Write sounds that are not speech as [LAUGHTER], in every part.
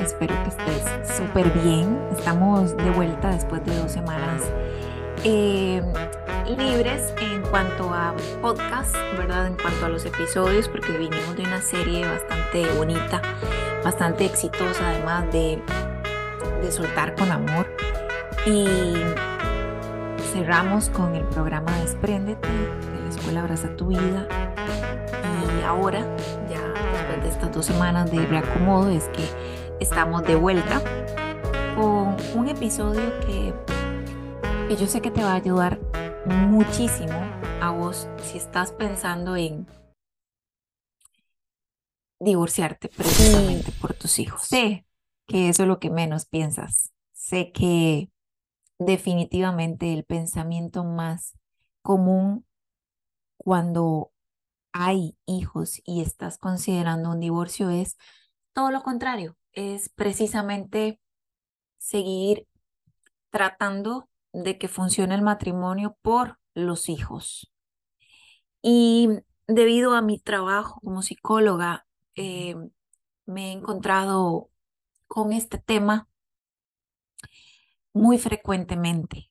Espero que estés súper bien. Estamos de vuelta después de dos semanas eh, libres en cuanto a podcast, ¿verdad? En cuanto a los episodios, porque vinimos de una serie bastante bonita, bastante exitosa, además de, de soltar con amor. Y cerramos con el programa Despréndete de la Escuela Abraza tu Vida. Y ahora, ya después de estas dos semanas de reacomodo, es que estamos de vuelta con un episodio que, que yo sé que te va a ayudar muchísimo a vos si estás pensando en divorciarte precisamente por tus hijos. Sé que eso es lo que menos piensas. Sé que definitivamente el pensamiento más común cuando hay hijos y estás considerando un divorcio es todo lo contrario, es precisamente seguir tratando de que funcione el matrimonio por los hijos. Y debido a mi trabajo como psicóloga, eh, me he encontrado con este tema muy frecuentemente.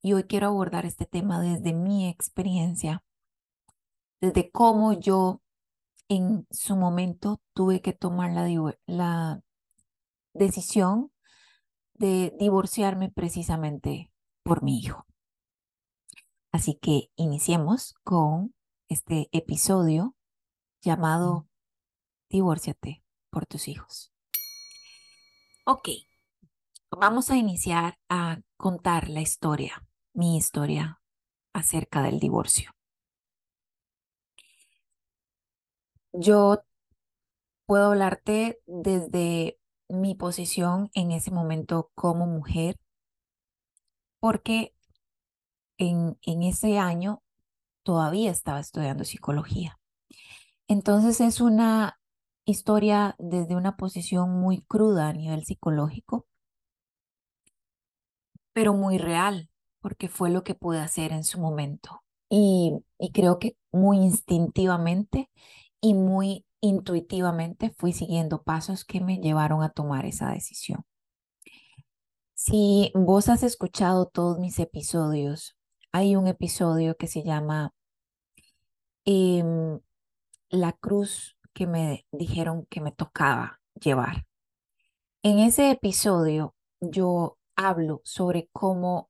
Y hoy quiero abordar este tema desde mi experiencia, desde cómo yo en su momento tuve que tomar la, la decisión de divorciarme precisamente por mi hijo. Así que iniciemos con este episodio llamado Divórciate por tus hijos. Ok, vamos a iniciar a contar la historia, mi historia acerca del divorcio. Yo puedo hablarte desde mi posición en ese momento como mujer, porque en, en ese año todavía estaba estudiando psicología. Entonces es una historia desde una posición muy cruda a nivel psicológico, pero muy real, porque fue lo que pude hacer en su momento. Y, y creo que muy instintivamente y muy intuitivamente fui siguiendo pasos que me llevaron a tomar esa decisión. Si vos has escuchado todos mis episodios, hay un episodio que se llama em, La cruz que me dijeron que me tocaba llevar. En ese episodio yo hablo sobre cómo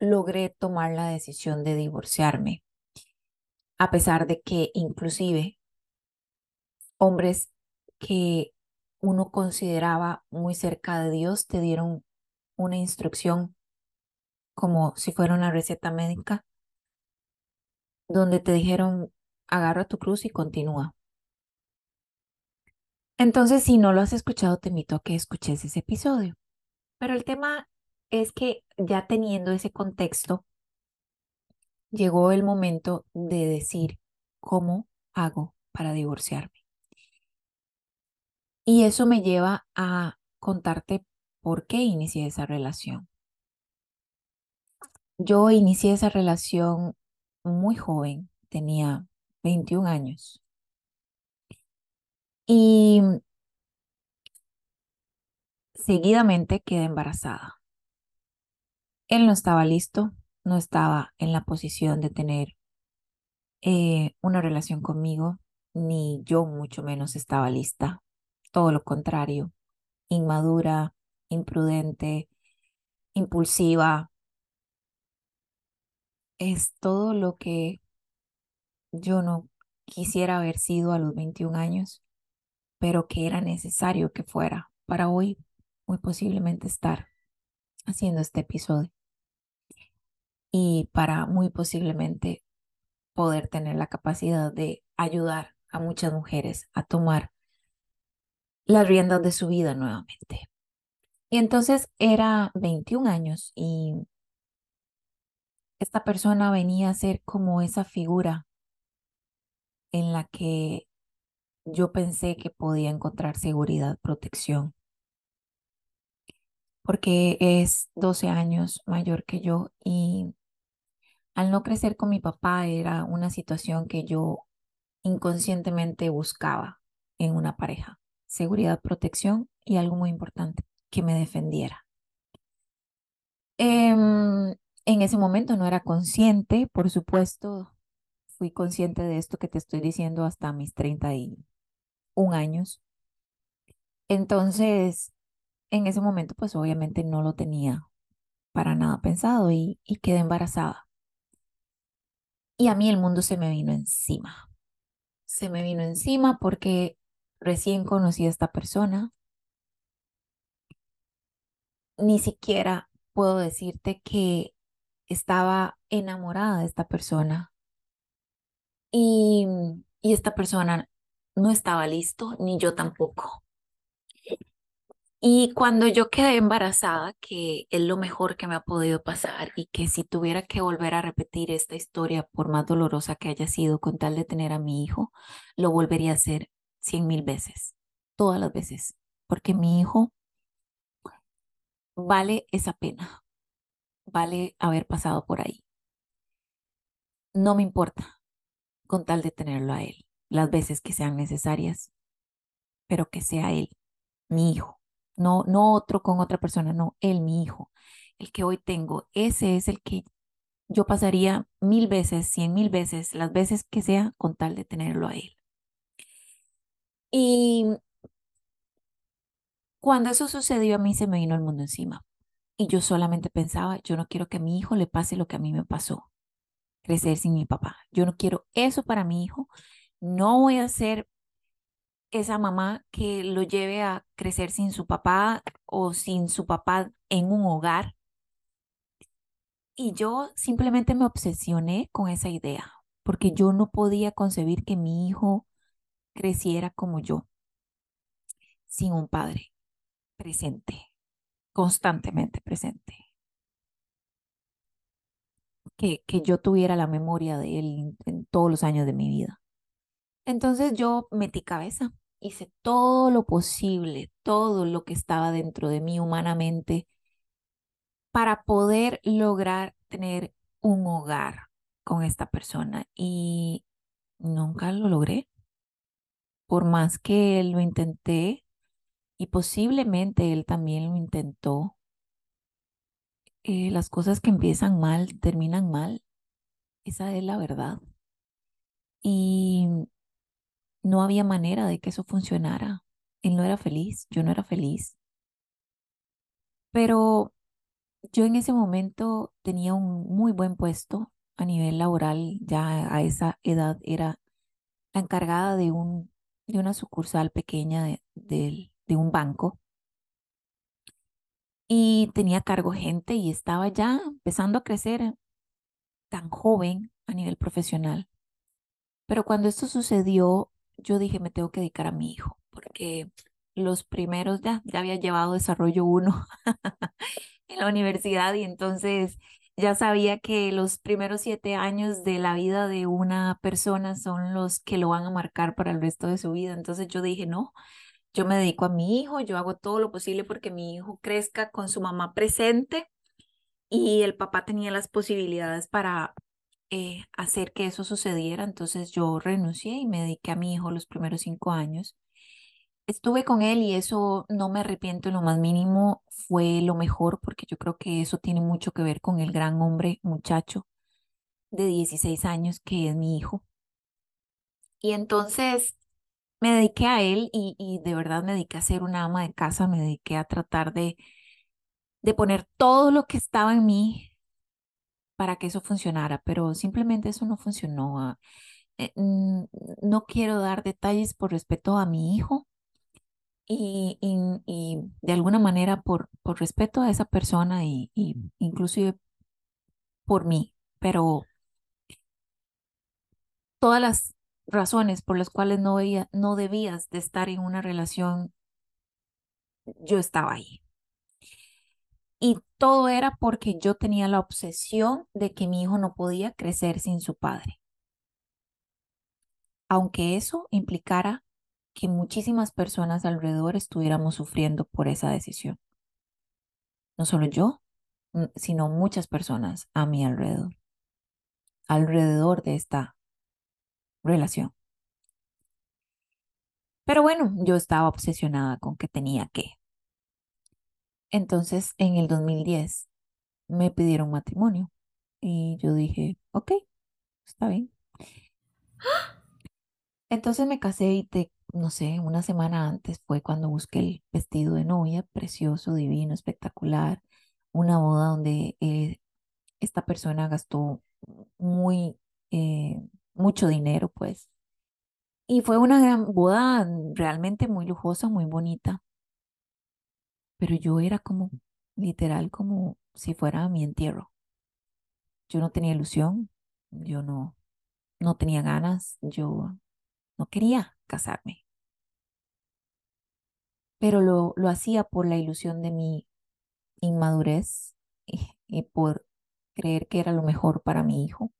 logré tomar la decisión de divorciarme, a pesar de que inclusive hombres que uno consideraba muy cerca de Dios te dieron una instrucción como si fuera una receta médica, donde te dijeron, agarra tu cruz y continúa. Entonces, si no lo has escuchado, te invito a que escuches ese episodio. Pero el tema es que ya teniendo ese contexto, llegó el momento de decir cómo hago para divorciarme. Y eso me lleva a contarte por qué inicié esa relación. Yo inicié esa relación muy joven, tenía 21 años. Y seguidamente quedé embarazada. Él no estaba listo, no estaba en la posición de tener eh, una relación conmigo, ni yo mucho menos estaba lista. Todo lo contrario, inmadura, imprudente, impulsiva. Es todo lo que yo no quisiera haber sido a los 21 años, pero que era necesario que fuera para hoy muy posiblemente estar haciendo este episodio y para muy posiblemente poder tener la capacidad de ayudar a muchas mujeres a tomar las riendas de su vida nuevamente. Y entonces era 21 años y esta persona venía a ser como esa figura en la que yo pensé que podía encontrar seguridad, protección porque es 12 años mayor que yo y al no crecer con mi papá era una situación que yo inconscientemente buscaba en una pareja. Seguridad, protección y algo muy importante, que me defendiera. Em, en ese momento no era consciente, por supuesto, fui consciente de esto que te estoy diciendo hasta mis 31 años. Entonces, en ese momento, pues obviamente no lo tenía para nada pensado y, y quedé embarazada. Y a mí el mundo se me vino encima. Se me vino encima porque recién conocí a esta persona. Ni siquiera puedo decirte que estaba enamorada de esta persona. Y, y esta persona no estaba listo, ni yo tampoco. Y cuando yo quedé embarazada, que es lo mejor que me ha podido pasar y que si tuviera que volver a repetir esta historia, por más dolorosa que haya sido con tal de tener a mi hijo, lo volvería a hacer cien mil veces, todas las veces, porque mi hijo vale esa pena, vale haber pasado por ahí. No me importa con tal de tenerlo a él, las veces que sean necesarias, pero que sea él, mi hijo no, no otro con otra persona, no, él, mi hijo, el que hoy tengo, ese es el que yo pasaría mil veces, cien mil veces, las veces que sea, con tal de tenerlo a él. Y cuando eso sucedió, a mí se me vino el mundo encima. Y yo solamente pensaba, yo no quiero que a mi hijo le pase lo que a mí me pasó, crecer sin mi papá. Yo no quiero eso para mi hijo. No voy a ser esa mamá que lo lleve a crecer sin su papá o sin su papá en un hogar. Y yo simplemente me obsesioné con esa idea, porque yo no podía concebir que mi hijo creciera como yo, sin un padre presente, constantemente presente. Que, que yo tuviera la memoria de él en todos los años de mi vida. Entonces yo metí cabeza hice todo lo posible, todo lo que estaba dentro de mí humanamente para poder lograr tener un hogar con esta persona y nunca lo logré. Por más que lo intenté y posiblemente él también lo intentó, eh, las cosas que empiezan mal terminan mal. Esa es la verdad. Y no había manera de que eso funcionara. Él no era feliz, yo no era feliz. Pero yo en ese momento tenía un muy buen puesto a nivel laboral, ya a esa edad era la encargada de, un, de una sucursal pequeña de, de un banco y tenía cargo gente y estaba ya empezando a crecer tan joven a nivel profesional. Pero cuando esto sucedió, yo dije, me tengo que dedicar a mi hijo, porque los primeros ya, ya había llevado desarrollo uno [LAUGHS] en la universidad y entonces ya sabía que los primeros siete años de la vida de una persona son los que lo van a marcar para el resto de su vida. Entonces yo dije, no, yo me dedico a mi hijo, yo hago todo lo posible porque mi hijo crezca con su mamá presente y el papá tenía las posibilidades para eh, hacer que eso sucediera. Entonces yo renuncié y me dediqué a mi hijo los primeros cinco años. Estuve con él y eso no me arrepiento en lo más mínimo. Fue lo mejor porque yo creo que eso tiene mucho que ver con el gran hombre, muchacho de 16 años que es mi hijo. Y entonces me dediqué a él y, y de verdad me dediqué a ser una ama de casa, me dediqué a tratar de, de poner todo lo que estaba en mí para que eso funcionara, pero simplemente eso no funcionó. Ah, eh, no quiero dar detalles por respeto a mi hijo y, y, de alguna manera por, por respeto a esa persona y, y inclusive por mí, pero todas las razones por las cuales no, veía, no debías de estar en una relación, yo estaba ahí. Y todo era porque yo tenía la obsesión de que mi hijo no podía crecer sin su padre. Aunque eso implicara que muchísimas personas alrededor estuviéramos sufriendo por esa decisión. No solo yo, sino muchas personas a mi alrededor, alrededor de esta relación. Pero bueno, yo estaba obsesionada con que tenía que. Entonces, en el 2010 me pidieron matrimonio y yo dije, ok, está bien. Entonces me casé y te, no sé, una semana antes fue cuando busqué el vestido de novia, precioso, divino, espectacular, una boda donde eh, esta persona gastó muy, eh, mucho dinero, pues. Y fue una gran boda realmente muy lujosa, muy bonita. Pero yo era como, literal, como si fuera mi entierro. Yo no tenía ilusión, yo no, no tenía ganas, yo no quería casarme. Pero lo, lo hacía por la ilusión de mi inmadurez y, y por creer que era lo mejor para mi hijo.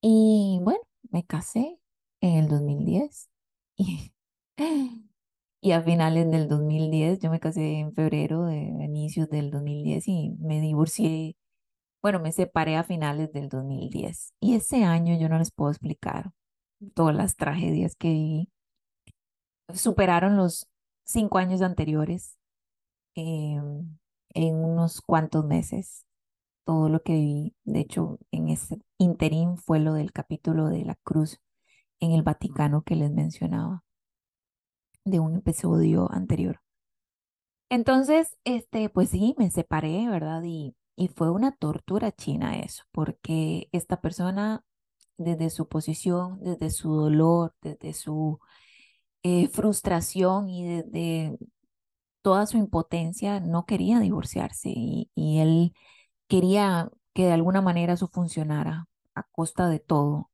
Y bueno, me casé en el 2010 y, [LAUGHS] y a finales del 2010, yo me casé en febrero de inicios del 2010 y me divorcié, bueno, me separé a finales del 2010. Y ese año yo no les puedo explicar todas las tragedias que viví. Superaron los cinco años anteriores em, en unos cuantos meses todo lo que viví. De hecho, en ese interín fue lo del capítulo de la cruz en el Vaticano que les mencionaba de un episodio anterior. Entonces, este, pues sí, me separé, ¿verdad? Y, y fue una tortura china eso, porque esta persona, desde su posición, desde su dolor, desde su eh, frustración y desde toda su impotencia, no quería divorciarse y, y él quería que de alguna manera eso funcionara a costa de todo.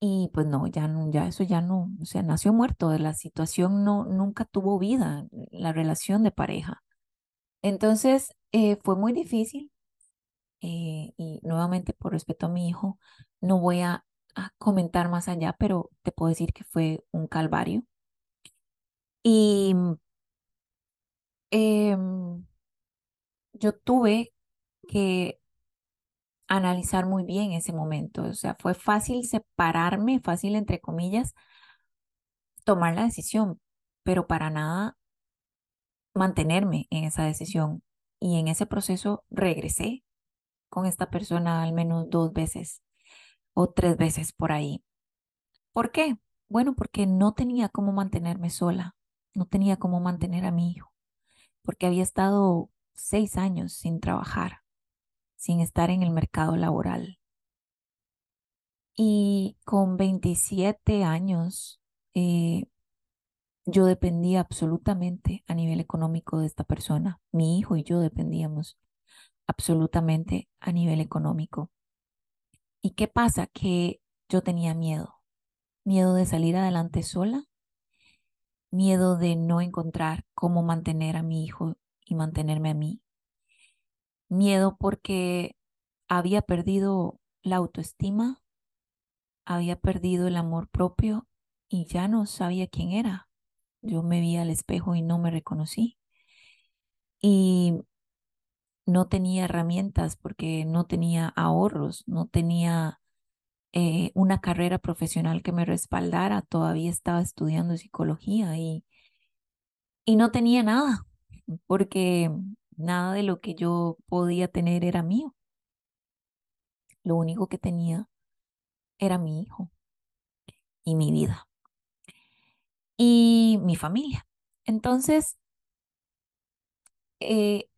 Y pues no, ya no, ya eso ya no, o sea, nació muerto, la situación no, nunca tuvo vida, la relación de pareja. Entonces, eh, fue muy difícil eh, y nuevamente por respeto a mi hijo, no voy a, comentar más allá, pero te puedo decir que fue un calvario. Y eh, yo tuve que analizar muy bien ese momento. O sea, fue fácil separarme, fácil entre comillas, tomar la decisión, pero para nada mantenerme en esa decisión. Y en ese proceso regresé con esta persona al menos dos veces o tres veces por ahí. ¿Por qué? Bueno, porque no tenía cómo mantenerme sola, no tenía cómo mantener a mi hijo, porque había estado seis años sin trabajar sin estar en el mercado laboral. Y con 27 años, eh, yo dependía absolutamente a nivel económico de esta persona. Mi hijo y yo dependíamos absolutamente a nivel económico. ¿Y qué pasa? Que yo tenía miedo. Miedo de salir adelante sola. Miedo de no encontrar cómo mantener a mi hijo y mantenerme a mí miedo porque había perdido la autoestima, había perdido el amor propio y ya no sabía quién era. Yo me vi al espejo y no me reconocí. Y no tenía herramientas porque no tenía ahorros, no tenía eh, una carrera profesional que me respaldara. Todavía estaba estudiando psicología y, y no tenía nada porque Nada de lo que yo podía tener era mío. Lo único que tenía era mi hijo y mi vida y mi familia. Entonces, eh,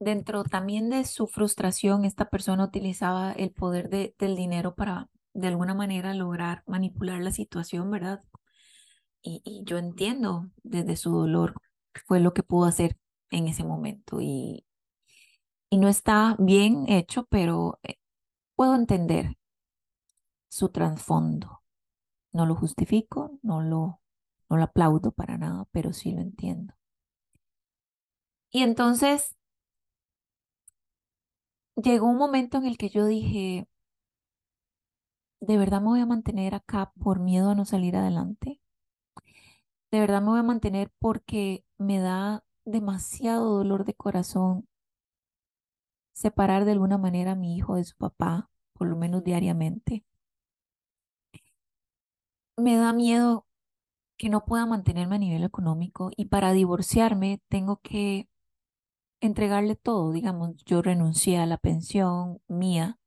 dentro también de su frustración, esta persona utilizaba el poder de, del dinero para de alguna manera lograr manipular la situación, ¿verdad? Y, y yo entiendo desde su dolor fue lo que pudo hacer en ese momento y, y no está bien hecho, pero eh, puedo entender su trasfondo. No lo justifico, no lo, no lo aplaudo para nada, pero sí lo entiendo. Y entonces llegó un momento en el que yo dije, ¿de verdad me voy a mantener acá por miedo a no salir adelante? ¿De verdad me voy a mantener porque me da demasiado dolor de corazón separar de alguna manera a mi hijo de su papá, por lo menos diariamente. me da miedo que no pueda mantenerme a nivel económico y para divorciarme tengo que entregarle todo, digamos, yo renuncié a la pensión mía.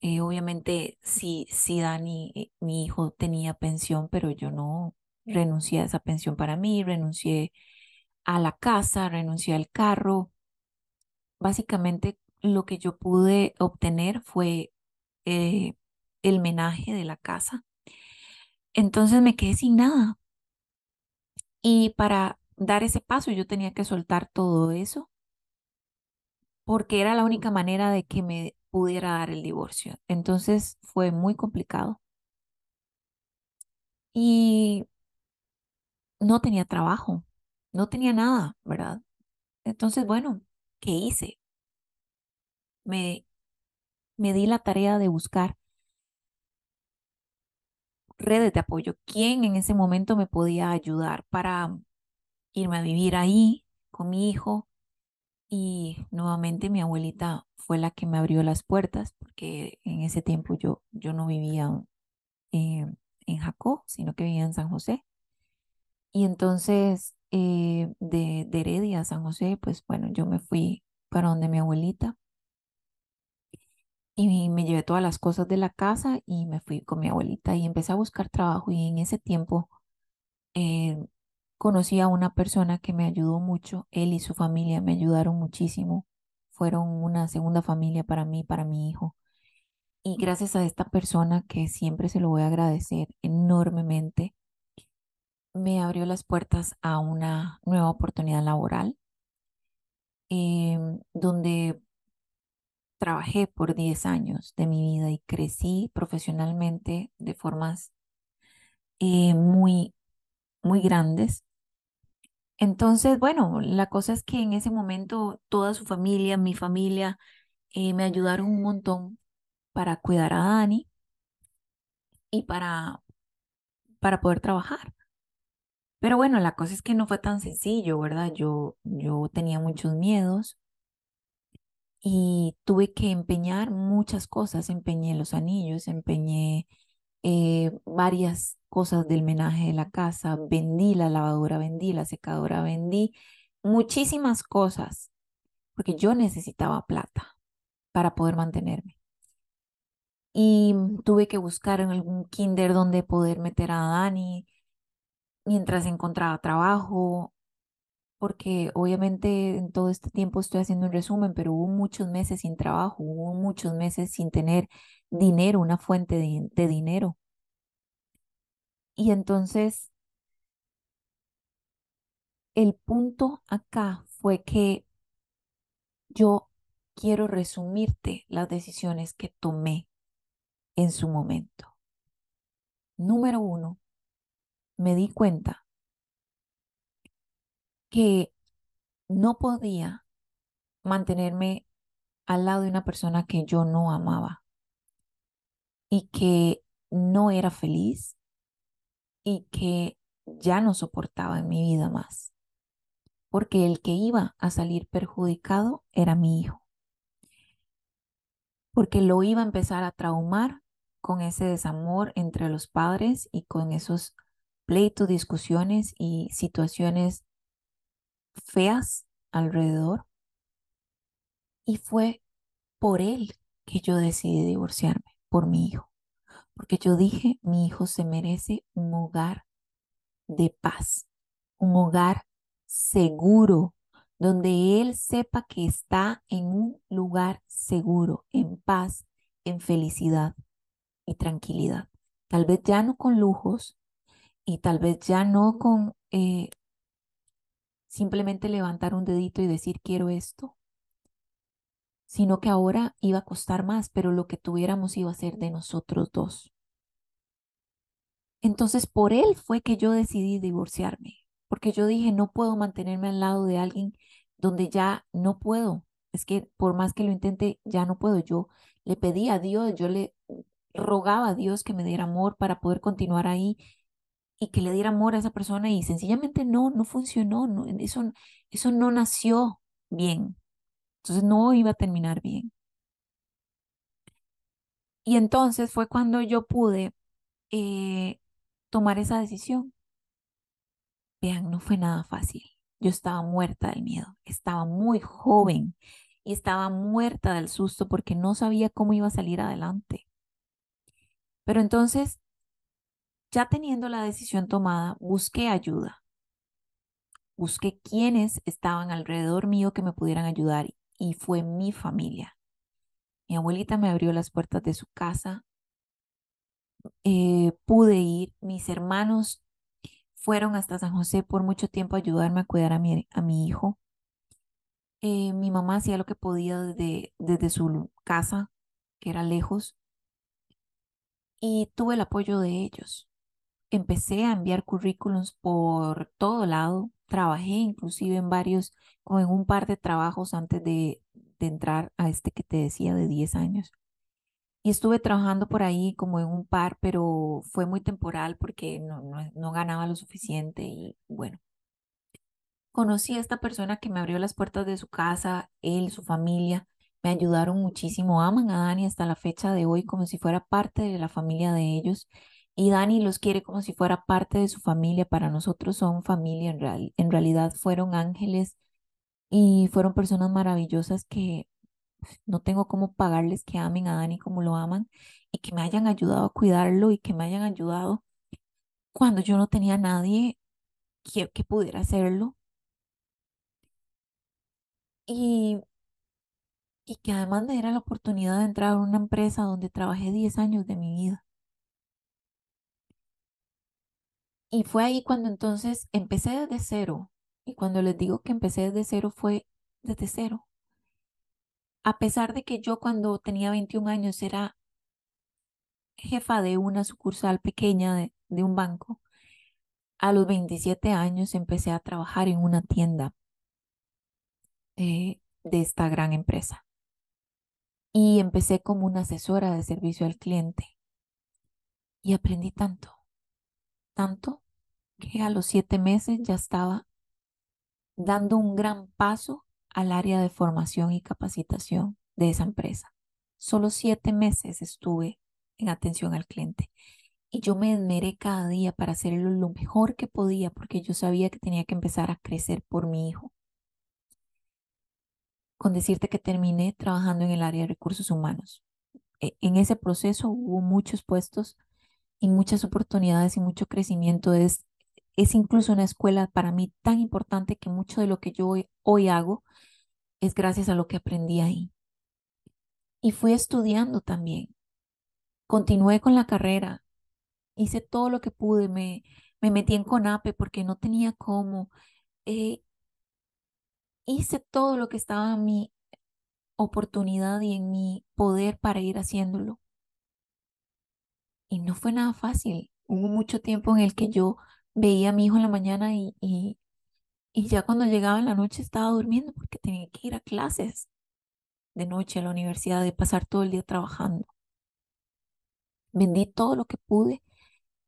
eh, obviamente, sí, sí, Dani, eh, mi hijo tenía pensión, pero yo no renuncié a esa pensión para mí, renuncié a la casa, renuncié al carro. Básicamente, lo que yo pude obtener fue eh, el menaje de la casa. Entonces me quedé sin nada. Y para dar ese paso yo tenía que soltar todo eso porque era la única manera de que me pudiera dar el divorcio. Entonces fue muy complicado. Y no tenía trabajo, no tenía nada, ¿verdad? Entonces, bueno, ¿qué hice? Me, me di la tarea de buscar redes de apoyo. ¿Quién en ese momento me podía ayudar para irme a vivir ahí con mi hijo? Y nuevamente mi abuelita fue la que me abrió las puertas, porque en ese tiempo yo, yo no vivía en Jacó, sino que vivía en San José. Y entonces eh, de, Heredia a San José, pues bueno, yo me fui para donde mi abuelita. Y me llevé todas las cosas de la casa y me fui con mi abuelita y empecé a buscar trabajo. Y en ese tiempo eh, conocí a una persona que me ayudó mucho, él y su familia me ayudaron muchísimo, fueron una segunda familia para mí, para mi hijo. Y gracias a esta persona que siempre se lo voy a agradecer enormemente, me abrió las puertas a una nueva oportunidad laboral, em, donde trabajé por 10 años de mi vida y crecí profesionalmente de formas eh, muy, muy grandes. Entonces, bueno, la cosa es que en ese momento toda su familia, mi familia, eh, me ayudaron un montón para cuidar a Dani y para, para poder trabajar. Pero bueno, la cosa es que no fue tan sencillo, ¿verdad? Yo, yo tenía muchos miedos y tuve que empeñar muchas cosas. Empeñé los anillos, empeñé eh, varias cosas del menaje de la casa, vendí la lavadora, vendí la secadora, vendí muchísimas cosas, porque yo necesitaba plata para poder mantenerme. Y tuve que buscar en algún kinder donde poder meter a Dani mientras encontraba trabajo, porque obviamente en todo este tiempo estoy haciendo un resumen, pero hubo muchos meses sin trabajo, hubo muchos meses sin tener dinero, una fuente de, dinero. Y entonces, el punto acá fue que yo quiero resumirte las decisiones que tomé en su momento. Número uno, me di cuenta que no podía mantenerme al lado de una persona que yo no amaba y que no era feliz y que ya no soportaba en mi vida más, porque el que iba a salir perjudicado era mi hijo, porque lo iba a empezar a traumar con ese desamor entre los padres y con esos pleitos, discusiones y situaciones feas alrededor. Y fue por él que yo decidí divorciarme, por mi hijo. Porque yo dije, mi hijo se merece un hogar de paz, un hogar seguro, donde él sepa que está en un lugar seguro, en paz, en felicidad y tranquilidad. Tal vez ya no con lujos y tal vez ya no con eh, simplemente levantar un dedito y decir quiero esto, sino que ahora iba a costar más, pero lo que tuviéramos iba a ser de nosotros dos. Entonces por él fue que yo decidí divorciarme, porque yo dije, no puedo mantenerme al lado de alguien donde ya no puedo. Es que por más que lo intente, ya no puedo. Yo le pedí a Dios, yo le rogaba a Dios que me diera amor para poder continuar ahí y que le diera amor a esa persona y sencillamente no, no funcionó, no, eso, eso no nació bien. Entonces no iba a terminar bien. Y entonces fue cuando yo pude eh, tomar esa decisión. Vean, no fue nada fácil. Yo estaba muerta del miedo, estaba muy joven y estaba muerta del susto porque no sabía cómo iba a salir adelante. Pero entonces, ya teniendo la decisión tomada, busqué ayuda. Busqué quienes estaban alrededor mío que me pudieran ayudar y fue mi familia. Mi abuelita me abrió las puertas de su casa. Eh, pude ir. Mis hermanos fueron hasta San José por mucho tiempo a ayudarme a cuidar a mi, hijo. Eh, mi mamá hacía lo que podía desde, desde su casa, que era lejos, y tuve el apoyo de ellos. Empecé a enviar currículums por todo lado. Trabajé inclusive en varios, o en un par de trabajos antes de, de entrar a este que te decía de 10 años. Y estuve trabajando por ahí como en un par, pero fue muy temporal porque no, no, ganaba lo suficiente y bueno. Conocí a esta persona que me abrió las puertas de su casa, él, su familia, me ayudaron muchísimo, aman a Dani hasta la fecha de hoy como si fuera parte de la familia de ellos y Dani los quiere como si fuera parte de su familia, para nosotros son familia, en, real, en realidad fueron ángeles y fueron personas maravillosas que no tengo cómo pagarles que amen a Dani como lo aman y que me hayan ayudado a cuidarlo y que me hayan ayudado cuando yo no tenía nadie que, que pudiera hacerlo. Y, y que además me diera la oportunidad de entrar a una empresa donde trabajé 10 años de mi vida. Y fue ahí cuando entonces empecé desde cero. Y cuando les digo que empecé desde cero fue desde cero a pesar de que yo cuando tenía 21 años era jefa de una sucursal pequeña de, un banco, a los 27 años empecé a trabajar en una tienda eh, de esta gran empresa. Y empecé como una asesora de servicio al cliente. Y aprendí tanto, tanto, que a los siete meses ya estaba dando un gran paso al área de formación y capacitación de esa empresa. Solo siete meses estuve en atención al cliente y yo me esmeré cada día para hacerlo lo mejor que podía porque yo sabía que tenía que empezar a crecer por mi hijo. Con decirte que terminé trabajando en el área de recursos humanos. E, en ese proceso hubo muchos puestos y muchas oportunidades y mucho crecimiento. Es, es incluso una escuela para mí tan importante que mucho de lo que yo hoy hago es gracias a lo que aprendí ahí. Y fui estudiando también. Continué con la carrera. Hice todo lo que pude. Me, me metí en CONAPE porque no tenía cómo. Eh, hice todo lo que estaba en mi oportunidad y en mi poder para ir haciéndolo. Y no fue nada fácil. Hubo mucho tiempo en el que yo veía a mi hijo en la mañana y, y, y ya cuando llegaba en la noche estaba durmiendo porque tenía que ir a clases de noche a la universidad, de pasar todo el día trabajando. Vendí todo lo que pude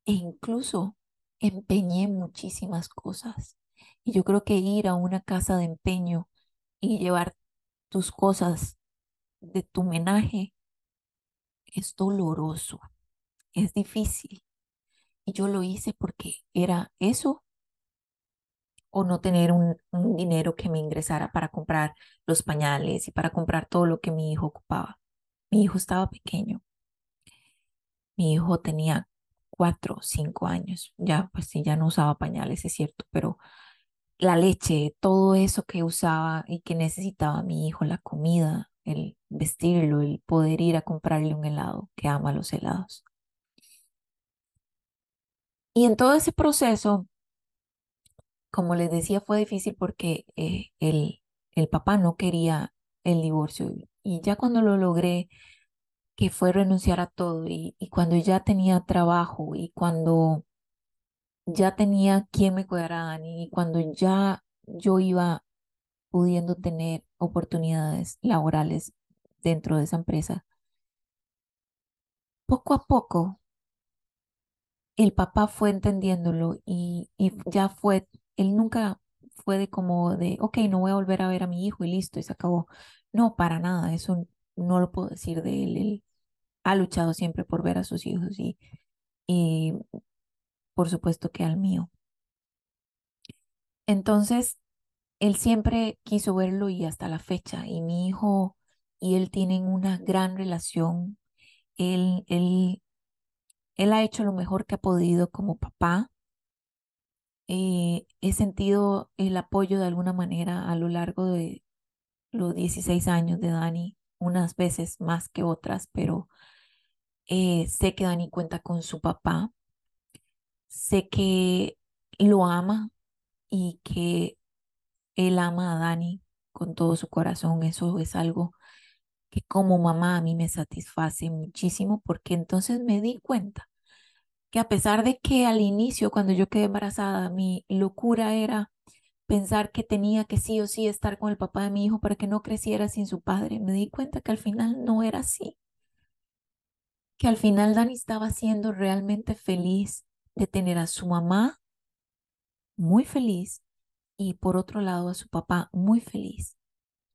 e incluso empeñé muchísimas cosas. Y yo creo que ir a una casa de empeño y llevar tus cosas de tu menaje es doloroso, es difícil. Y yo lo hice porque era eso o no tener un, dinero que me ingresara para comprar los pañales y para comprar todo lo que mi hijo ocupaba. Mi hijo estaba pequeño. Mi hijo tenía cuatro cinco años. Ya, pues sí, ya no usaba pañales, es cierto, pero la leche, todo eso que usaba y que necesitaba mi hijo, la comida, el vestirlo, el poder ir a comprarle un helado, que ama los helados. Y en todo ese proceso, como les decía, fue difícil porque eh, el, el papá no quería el divorcio. Y ya cuando lo logré, que fue renunciar a todo, y, cuando ya tenía trabajo, y cuando ya tenía quien me cuidara Dani, y cuando ya yo iba pudiendo tener oportunidades laborales dentro de esa empresa, poco a poco el papá fue entendiéndolo y, y ya fue él nunca fue de como de, ok, no voy a volver a ver a mi hijo y listo, y se acabó. No, para nada, eso no lo puedo decir de él. Él ha luchado siempre por ver a sus hijos y, y por supuesto que al mío. Entonces, él siempre quiso verlo y hasta la fecha, y mi hijo y él tienen una gran relación. Él, él, él ha hecho lo mejor que ha podido como papá. Eh, he sentido el apoyo de alguna manera a lo largo de los 16 años de Dani, unas veces más que otras, pero eh, sé que Dani cuenta con su papá. Sé que lo ama y que él ama a Dani con todo su corazón. Eso es algo que como mamá a mí me satisface muchísimo porque entonces me di cuenta que a pesar de que al inicio, cuando yo quedé embarazada, mi locura era pensar que tenía que sí o sí estar con el papá de mi hijo para que no creciera sin su padre, me di cuenta que al final no era así. Que al final Dani estaba siendo realmente feliz de tener a su mamá muy feliz y por otro lado a su papá muy feliz.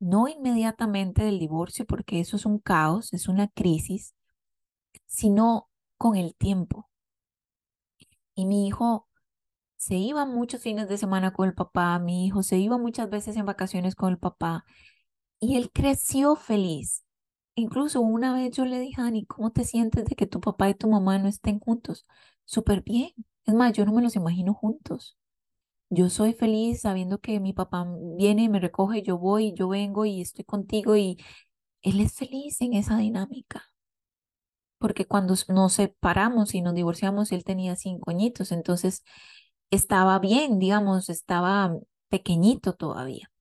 No inmediatamente del divorcio, porque eso es un caos, es una crisis, sino con el tiempo. Y mi hijo se iba muchos fines de semana con el papá, mi hijo se iba muchas veces en vacaciones con el papá y él creció feliz. Incluso una vez yo le dije a Dani, ¿cómo te sientes de que tu papá y tu mamá no estén juntos? Súper bien. Es más, yo no me los imagino juntos. Yo soy feliz sabiendo que mi papá viene me recoge, yo voy, yo vengo y estoy contigo y él es feliz en esa dinámica. Porque cuando nos separamos y nos divorciamos, él tenía cinco añitos, entonces estaba bien, digamos, estaba pequeñito todavía.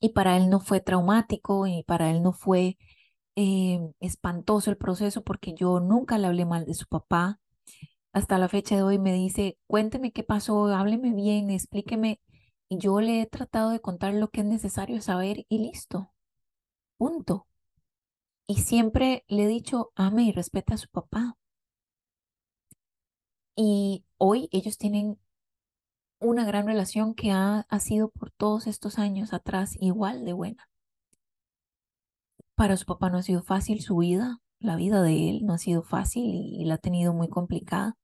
Y para él no fue traumático y para él no fue eh, espantoso el proceso porque yo nunca le hablé mal de su papá. Hasta la fecha de hoy me dice, cuénteme qué pasó, hábleme bien, explíqueme. Y yo le he tratado de contar lo que es necesario saber y listo. Punto. Y siempre le he dicho, ame y respeta a su papá. Y hoy ellos tienen una gran relación que ha, ha sido por todos estos años atrás igual de buena. Para su papá no ha sido fácil su vida, la vida de él no ha sido fácil y, la ha tenido muy complicada.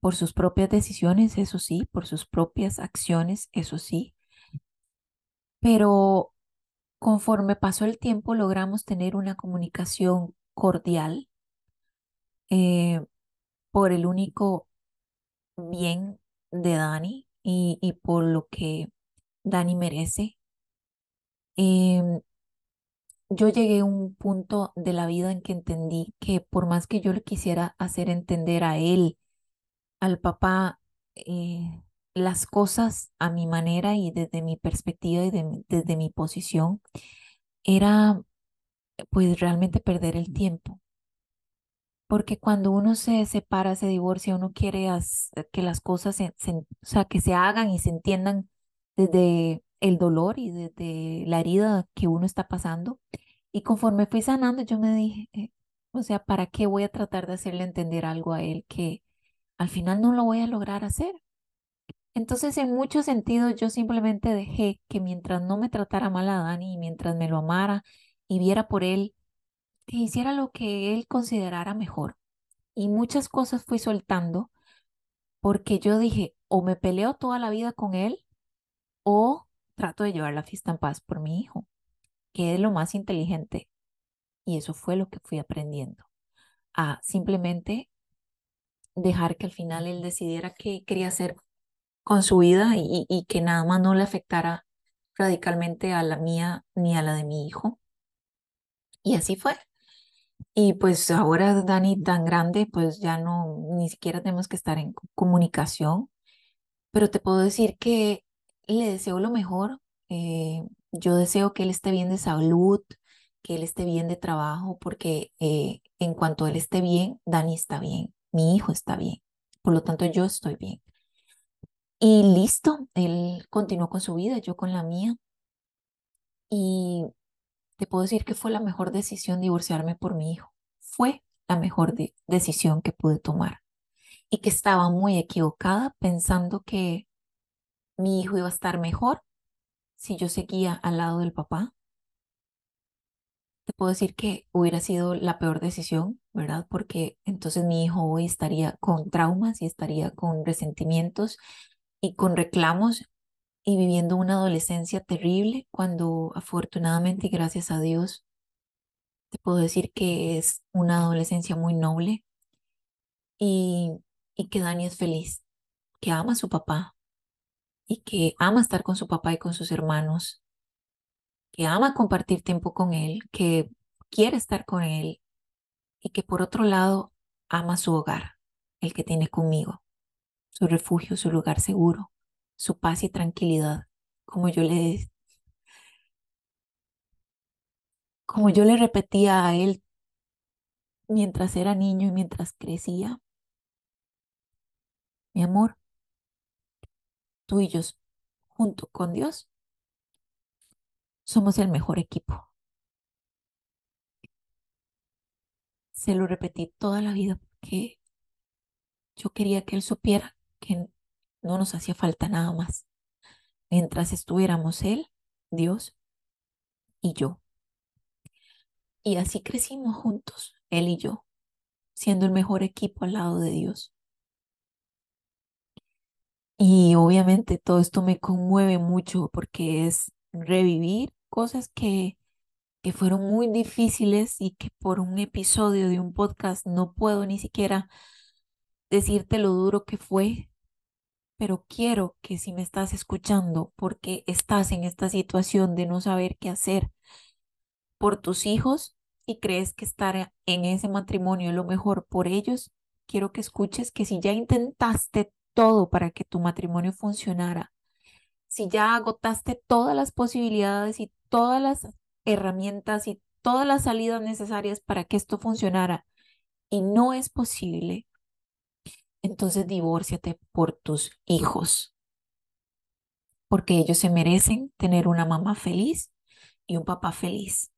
Por sus propias decisiones, eso sí, por sus propias acciones, eso sí. Pero conforme pasó el tiempo logramos tener una comunicación cordial eh, por el único bien de Dani y, por lo que Dani merece. Em, yo llegué a un punto de la vida en que entendí que por más que yo le quisiera hacer entender a él, al papá, eh, las cosas a mi manera y desde mi perspectiva y desde mi posición, era pues realmente perder el tiempo. Porque cuando uno se separa, se divorcia, uno quiere que las cosas se, o sea, que se hagan y se entiendan desde el dolor y desde la herida que uno está pasando. Y conforme fui sanando, yo me dije, eh, o sea, ¿para qué voy a tratar de hacerle entender algo a él que al final no lo voy a lograr hacer? Entonces, en muchos sentidos, yo simplemente dejé que mientras no me tratara mal a Dani y mientras me lo amara y viera por él que hiciera lo que él considerara mejor. Y muchas cosas fui soltando porque yo dije, o me peleo toda la vida con él o trato de llevar la fiesta en paz por mi hijo, que es lo más inteligente. Y eso fue lo que fui aprendiendo, a simplemente dejar que al final él decidiera qué quería hacer con su vida y, y que nada más no le afectara radicalmente a la mía ni a la de mi hijo. Y así fue. Y pues ahora Dani tan grande, pues ya no, ni siquiera tenemos que estar en comunicación, pero te puedo decir que le deseo lo mejor. Eh, yo deseo que él esté bien de salud, que él esté bien de trabajo, porque eh, en cuanto él esté bien, Dani está bien, mi hijo está bien, por lo tanto yo estoy bien. Y listo, él continuó con su vida, yo con la mía. Y te puedo decir que fue la mejor decisión divorciarme por mi hijo. Fue la mejor decisión que pude tomar. Y que estaba muy equivocada pensando que mi hijo iba a estar mejor si yo seguía al lado del papá. Te puedo decir que hubiera sido la peor decisión ¿verdad? Porque entonces mi hijo hoy estaría con traumas y estaría con resentimientos y con reclamos y viviendo una adolescencia terrible cuando afortunadamente y gracias a Dios te puedo decir que es una adolescencia muy noble y, y que Dani es feliz, que ama a su papá que ama estar con su papá y con sus hermanos, que ama compartir tiempo con él, que quiere estar con él y que por otro lado ama su hogar, el que tiene conmigo, su refugio, su lugar seguro, su paz y tranquilidad, como yo le como yo le repetía a él mientras era niño y mientras crecía. Mi amor, yo, junto con Dios, somos el mejor equipo. Se lo repetí toda la vida porque yo quería que él supiera que no nos hacía falta nada más. Mientras estuviéramos él, Dios y yo. Y así crecimos juntos, él y yo, siendo el mejor equipo al lado de Dios. Y obviamente todo esto me conmueve mucho porque es revivir cosas que, que fueron muy difíciles y que por un episodio de un podcast no puedo ni siquiera decirte lo duro que fue, pero quiero que si me estás escuchando porque estás en esta situación de no saber qué hacer por tus hijos y crees que estar en ese matrimonio es lo mejor por ellos, quiero que escuches que si ya intentaste todo para que tu matrimonio funcionara, si ya agotaste todas las posibilidades y todas las herramientas y todas las salidas necesarias para que esto funcionara y no es posible, entonces divórciate por tus hijos, porque ellos se merecen tener una mamá feliz y un papá feliz.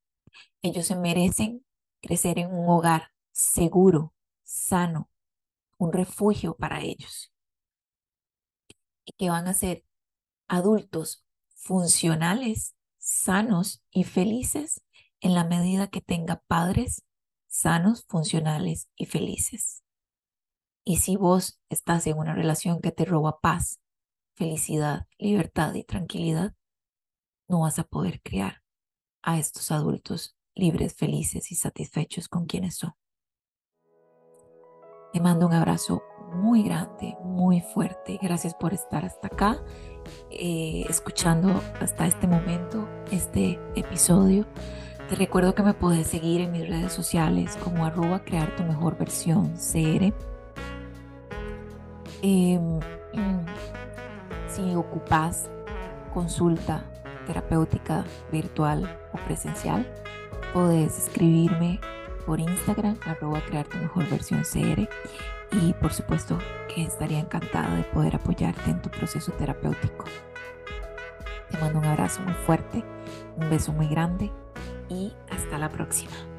Ellos se merecen crecer en un hogar seguro, sano, un refugio para ellos. Y que van a ser adultos funcionales, sanos y felices en la medida que tenga padres sanos, funcionales y felices. Y si vos estás en una relación que te roba paz, felicidad, libertad y tranquilidad, no vas a poder criar a estos adultos libres, felices y satisfechos con quienes son. Te mando un abrazo muy grande, muy fuerte. Gracias por estar hasta acá, eh, escuchando hasta este momento este episodio. Te recuerdo que me puedes seguir en mis redes sociales como arroba crear tu mejor versión CR Em, [CLEARS THROAT] si ocupas consulta terapéutica virtual o presencial, puedes escribirme por Instagram, arroba crear tu mejor versión CR. Y por supuesto que estaría encantada de poder apoyarte en tu proceso terapéutico. Te mando un abrazo muy fuerte, un beso muy grande y hasta la próxima.